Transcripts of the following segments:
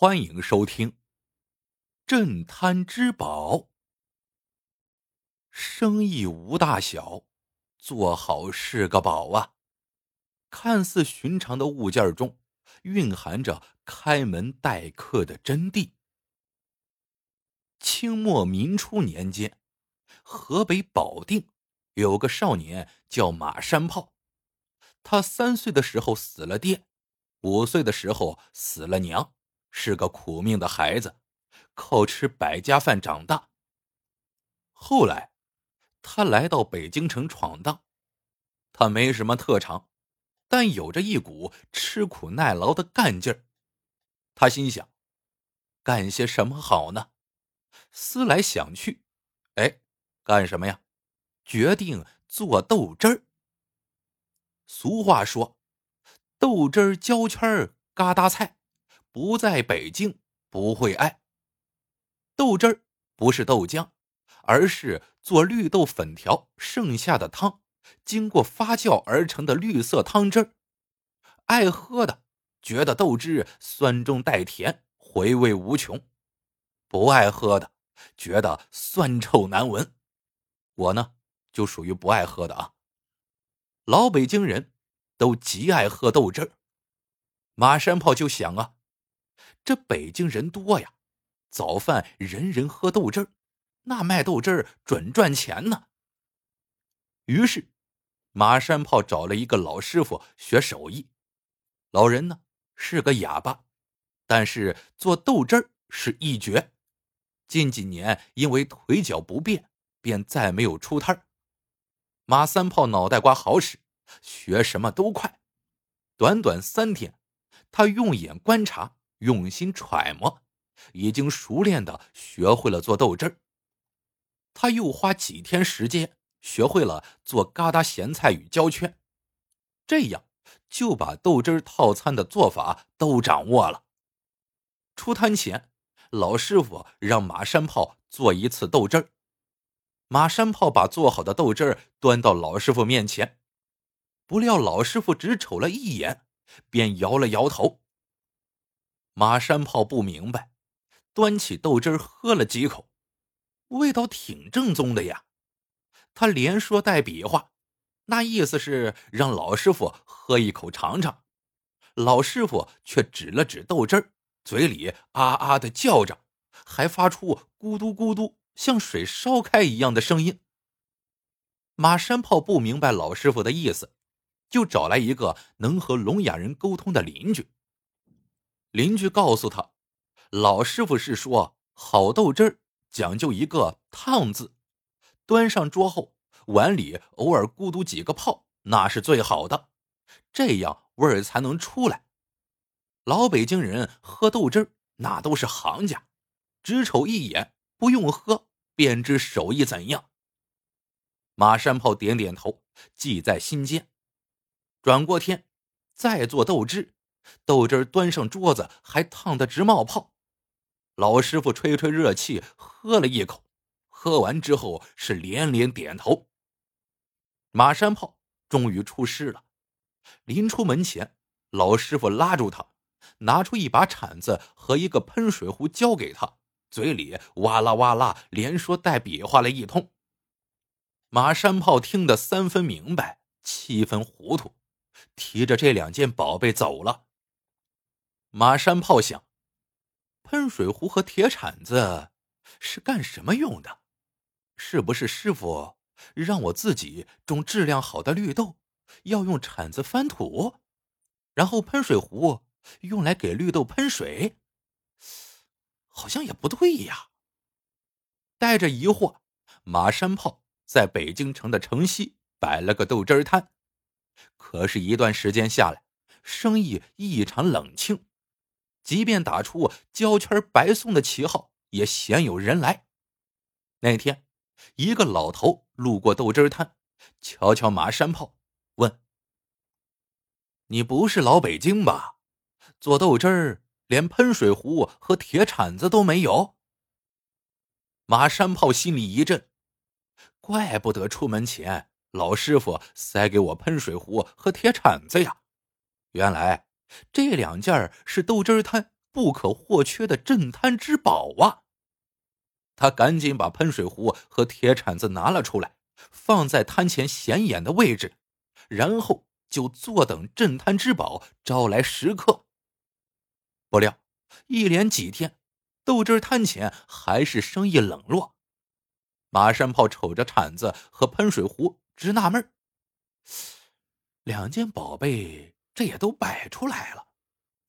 欢迎收听《镇摊之宝》。生意无大小，做好是个宝啊！看似寻常的物件中，蕴含着开门待客的真谛。清末民初年间，河北保定有个少年叫马山炮，他三岁的时候死了爹，五岁的时候死了娘。是个苦命的孩子，靠吃百家饭长大。后来，他来到北京城闯荡，他没什么特长，但有着一股吃苦耐劳的干劲儿。他心想，干些什么好呢？思来想去，哎，干什么呀？决定做豆汁儿。俗话说：“豆汁儿焦圈儿，疙瘩菜。”不在北京不会爱。豆汁儿不是豆浆，而是做绿豆粉条剩下的汤，经过发酵而成的绿色汤汁儿。爱喝的觉得豆汁酸中带甜，回味无穷；不爱喝的觉得酸臭难闻。我呢，就属于不爱喝的啊。老北京人都极爱喝豆汁儿，马山炮就想啊。这北京人多呀，早饭人人喝豆汁儿，那卖豆汁儿准赚钱呢。于是，马山炮找了一个老师傅学手艺。老人呢是个哑巴，但是做豆汁儿是一绝。近几年因为腿脚不便，便再没有出摊儿马三炮脑袋瓜好使，学什么都快。短短三天，他用眼观察。用心揣摩，已经熟练的学会了做豆汁儿。他又花几天时间学会了做疙瘩咸菜与焦圈，这样就把豆汁套餐的做法都掌握了。出摊前，老师傅让马山炮做一次豆汁儿。马山炮把做好的豆汁儿端到老师傅面前，不料老师傅只瞅了一眼，便摇了摇头。马山炮不明白，端起豆汁喝了几口，味道挺正宗的呀。他连说带比划，那意思是让老师傅喝一口尝尝。老师傅却指了指豆汁儿，嘴里啊啊的叫着，还发出咕嘟咕嘟像水烧开一样的声音。马山炮不明白老师傅的意思，就找来一个能和聋哑人沟通的邻居。邻居告诉他，老师傅是说好豆汁儿讲究一个“烫”字，端上桌后碗里偶尔咕嘟几个泡，那是最好的，这样味儿才能出来。老北京人喝豆汁儿那都是行家，只瞅一眼不用喝便知手艺怎样。马山炮点点头，记在心间。转过天，再做豆汁。豆汁端上桌子，还烫得直冒泡。老师傅吹吹热气，喝了一口，喝完之后是连连点头。马山炮终于出师了。临出门前，老师傅拉住他，拿出一把铲子和一个喷水壶交给他，嘴里哇啦哇啦连说带比划了一通。马山炮听得三分明白，七分糊涂，提着这两件宝贝走了。马山炮想，喷水壶和铁铲子是干什么用的？是不是师傅让我自己种质量好的绿豆，要用铲子翻土，然后喷水壶用来给绿豆喷水？好像也不对呀。带着疑惑，马山炮在北京城的城西摆了个豆汁摊，可是，一段时间下来，生意异常冷清。即便打出胶圈白送的旗号，也鲜有人来。那天，一个老头路过豆汁摊，瞧瞧马山炮，问：“你不是老北京吧？做豆汁儿连喷水壶和铁铲子都没有？”马山炮心里一震，怪不得出门前老师傅塞给我喷水壶和铁铲子呀，原来。这两件是豆汁摊不可或缺的镇摊之宝啊！他赶紧把喷水壶和铁铲子拿了出来，放在摊前显眼的位置，然后就坐等镇摊之宝招来食客。不料，一连几天，豆汁摊前还是生意冷落。马山炮瞅着铲子和喷水壶，直纳闷两件宝贝，这也都摆出来了，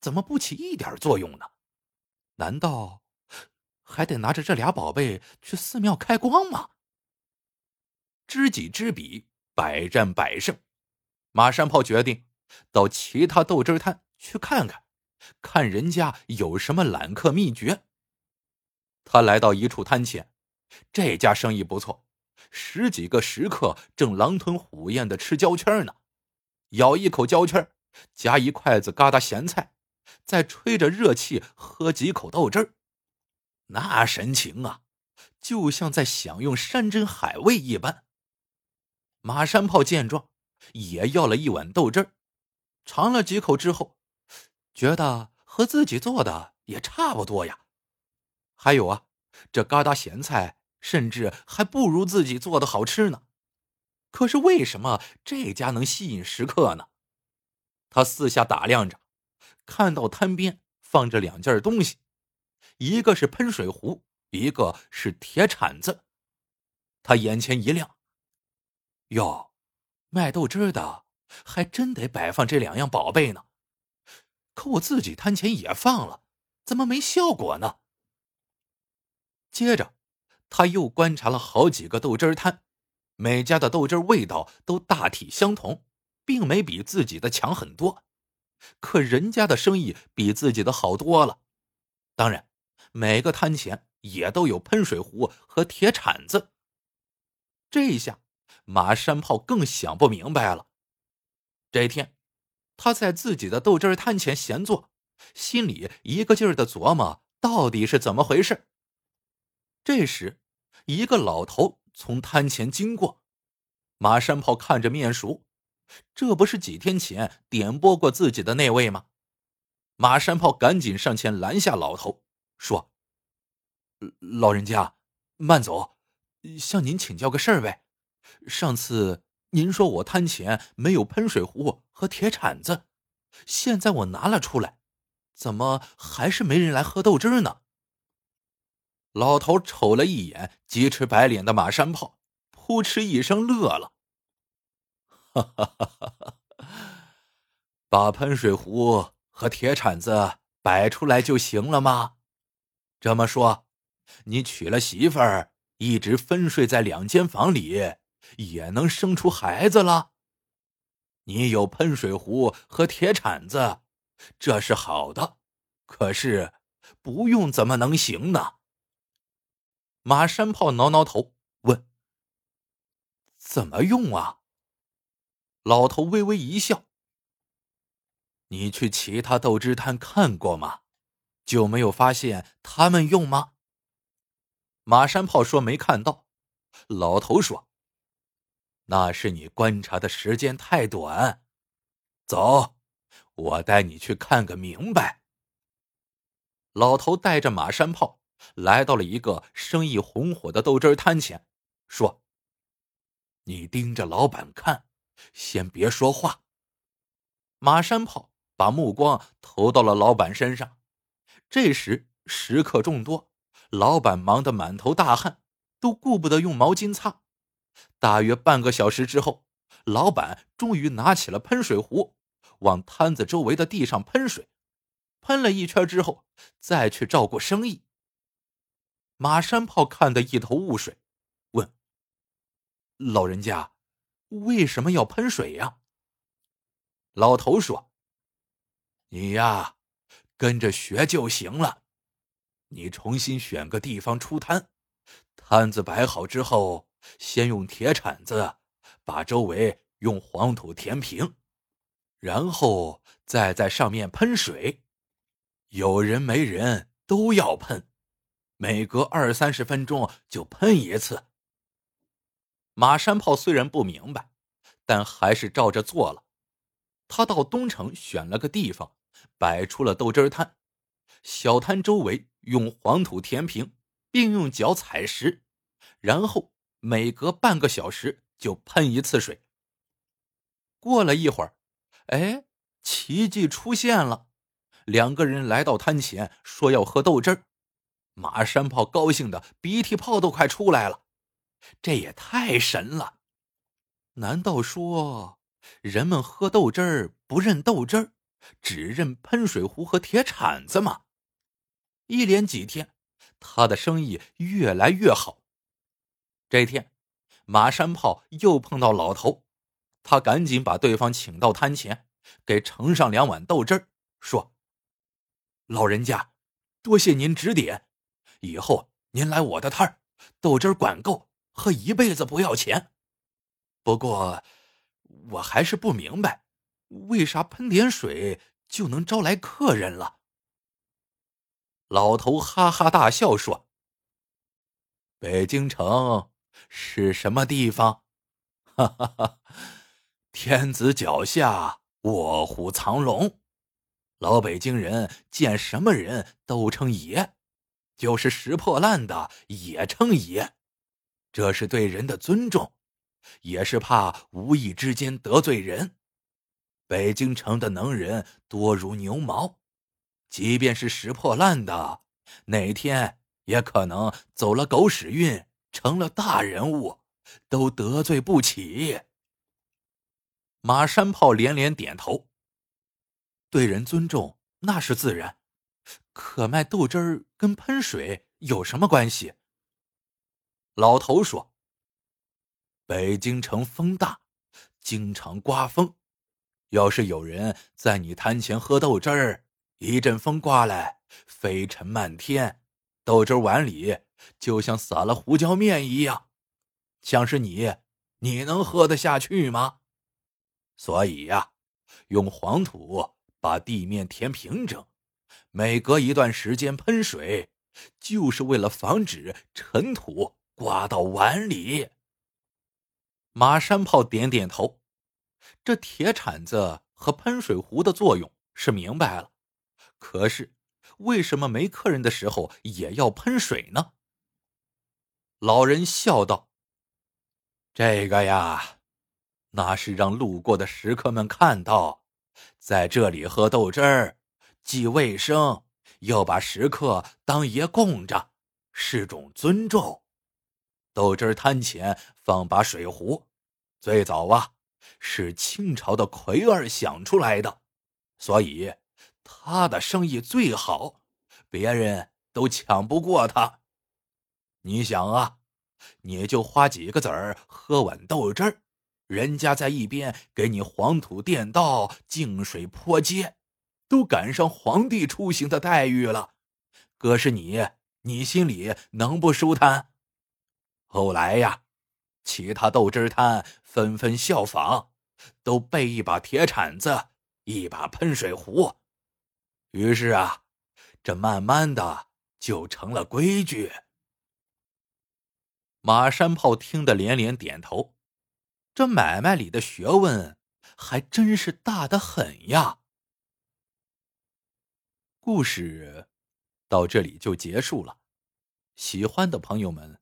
怎么不起一点作用呢？难道还得拿着这俩宝贝去寺庙开光吗？知己知彼，百战百胜。马山炮决定到其他豆汁摊去看看，看人家有什么揽客秘诀。他来到一处摊前。这家生意不错，十几个食客正狼吞虎咽的吃焦圈呢，咬一口焦圈，夹一筷子疙瘩咸菜，再吹着热气喝几口豆汁儿，那神情啊，就像在享用山珍海味一般。马山炮见状，也要了一碗豆汁儿，尝了几口之后，觉得和自己做的也差不多呀。还有啊，这疙瘩咸菜。甚至还不如自己做的好吃呢。可是为什么这家能吸引食客呢？他四下打量着，看到摊边放着两件东西，一个是喷水壶，一个是铁铲子。他眼前一亮，哟，卖豆汁的还真得摆放这两样宝贝呢。可我自己摊前也放了，怎么没效果呢？接着。他又观察了好几个豆汁摊，每家的豆汁味道都大体相同，并没比自己的强很多。可人家的生意比自己的好多了。当然，每个摊前也都有喷水壶和铁铲子。这一下马山炮更想不明白了。这天，他在自己的豆汁摊前闲坐，心里一个劲儿的琢磨到底是怎么回事。这时。一个老头从摊前经过，马山炮看着面熟，这不是几天前点拨过自己的那位吗？马山炮赶紧上前拦下老头，说：“老人家，慢走，向您请教个事儿呗。上次您说我摊前没有喷水壶和铁铲子，现在我拿了出来，怎么还是没人来喝豆汁呢？”老头瞅了一眼急赤白脸的马山炮，扑哧一声乐了：“哈哈哈哈哈！把喷水壶和铁铲子摆出来就行了吗？这么说，你娶了媳妇儿，一直分睡在两间房里，也能生出孩子了？你有喷水壶和铁铲子，这是好的，可是不用怎么能行呢？”马山炮挠挠头，问：“怎么用啊？”老头微微一笑：“你去其他豆汁摊看过吗？就没有发现他们用吗？”马山炮说：“没看到。”老头说：“那是你观察的时间太短。走，我带你去看个明白。”老头带着马山炮。来到了一个生意红火的豆汁摊前，说：“你盯着老板看，先别说话。”马山炮把目光投到了老板身上。这时食客众多，老板忙得满头大汗，都顾不得用毛巾擦。大约半个小时之后，老板终于拿起了喷水壶，往摊子周围的地上喷水，喷了一圈之后，再去照顾生意。马山炮看得一头雾水，问：“老人家，为什么要喷水呀？”老头说：“你呀，跟着学就行了。你重新选个地方出摊，摊子摆好之后，先用铁铲子把周围用黄土填平，然后再在上面喷水。有人没人都要喷。”每隔二三十分钟就喷一次。马山炮虽然不明白，但还是照着做了。他到东城选了个地方，摆出了豆汁摊，小摊周围用黄土填平，并用脚踩实，然后每隔半个小时就喷一次水。过了一会儿，哎，奇迹出现了，两个人来到摊前，说要喝豆汁儿。马山炮高兴的鼻涕泡都快出来了，这也太神了！难道说人们喝豆汁儿不认豆汁儿，只认喷水壶和铁铲子吗？一连几天，他的生意越来越好。这天，马山炮又碰到老头，他赶紧把对方请到摊前，给盛上两碗豆汁儿，说：“老人家，多谢您指点。”以后您来我的摊儿，豆汁儿管够，喝一辈子不要钱。不过，我还是不明白，为啥喷点水就能招来客人了？老头哈哈大笑说：“北京城是什么地方？哈哈哈，天子脚下，卧虎藏龙。老北京人见什么人都称爷。”就是拾破烂的也称爷，这是对人的尊重，也是怕无意之间得罪人。北京城的能人多如牛毛，即便是拾破烂的，哪天也可能走了狗屎运，成了大人物，都得罪不起。马山炮连连点头，对人尊重那是自然。可卖豆汁儿跟喷水有什么关系？老头说：“北京城风大，经常刮风。要是有人在你摊前喝豆汁儿，一阵风刮来，飞尘漫天，豆汁碗里就像撒了胡椒面一样。像是你，你能喝得下去吗？所以呀，用黄土把地面填平整。”每隔一段时间喷水，就是为了防止尘土刮到碗里。马山炮点点头，这铁铲子和喷水壶的作用是明白了。可是，为什么没客人的时候也要喷水呢？老人笑道：“这个呀，那是让路过的食客们看到，在这里喝豆汁儿。”既卫生，又把食客当爷供着，是种尊重。豆汁摊前放把水壶，最早啊是清朝的奎儿想出来的，所以他的生意最好，别人都抢不过他。你想啊，你就花几个子儿喝碗豆汁儿，人家在一边给你黄土垫道、净水泼街。都赶上皇帝出行的待遇了，可是你，你心里能不舒坦？后来呀，其他豆汁摊纷纷效仿，都备一把铁铲子，一把喷水壶。于是啊，这慢慢的就成了规矩。马山炮听得连连点头，这买卖里的学问还真是大的很呀。故事到这里就结束了，喜欢的朋友们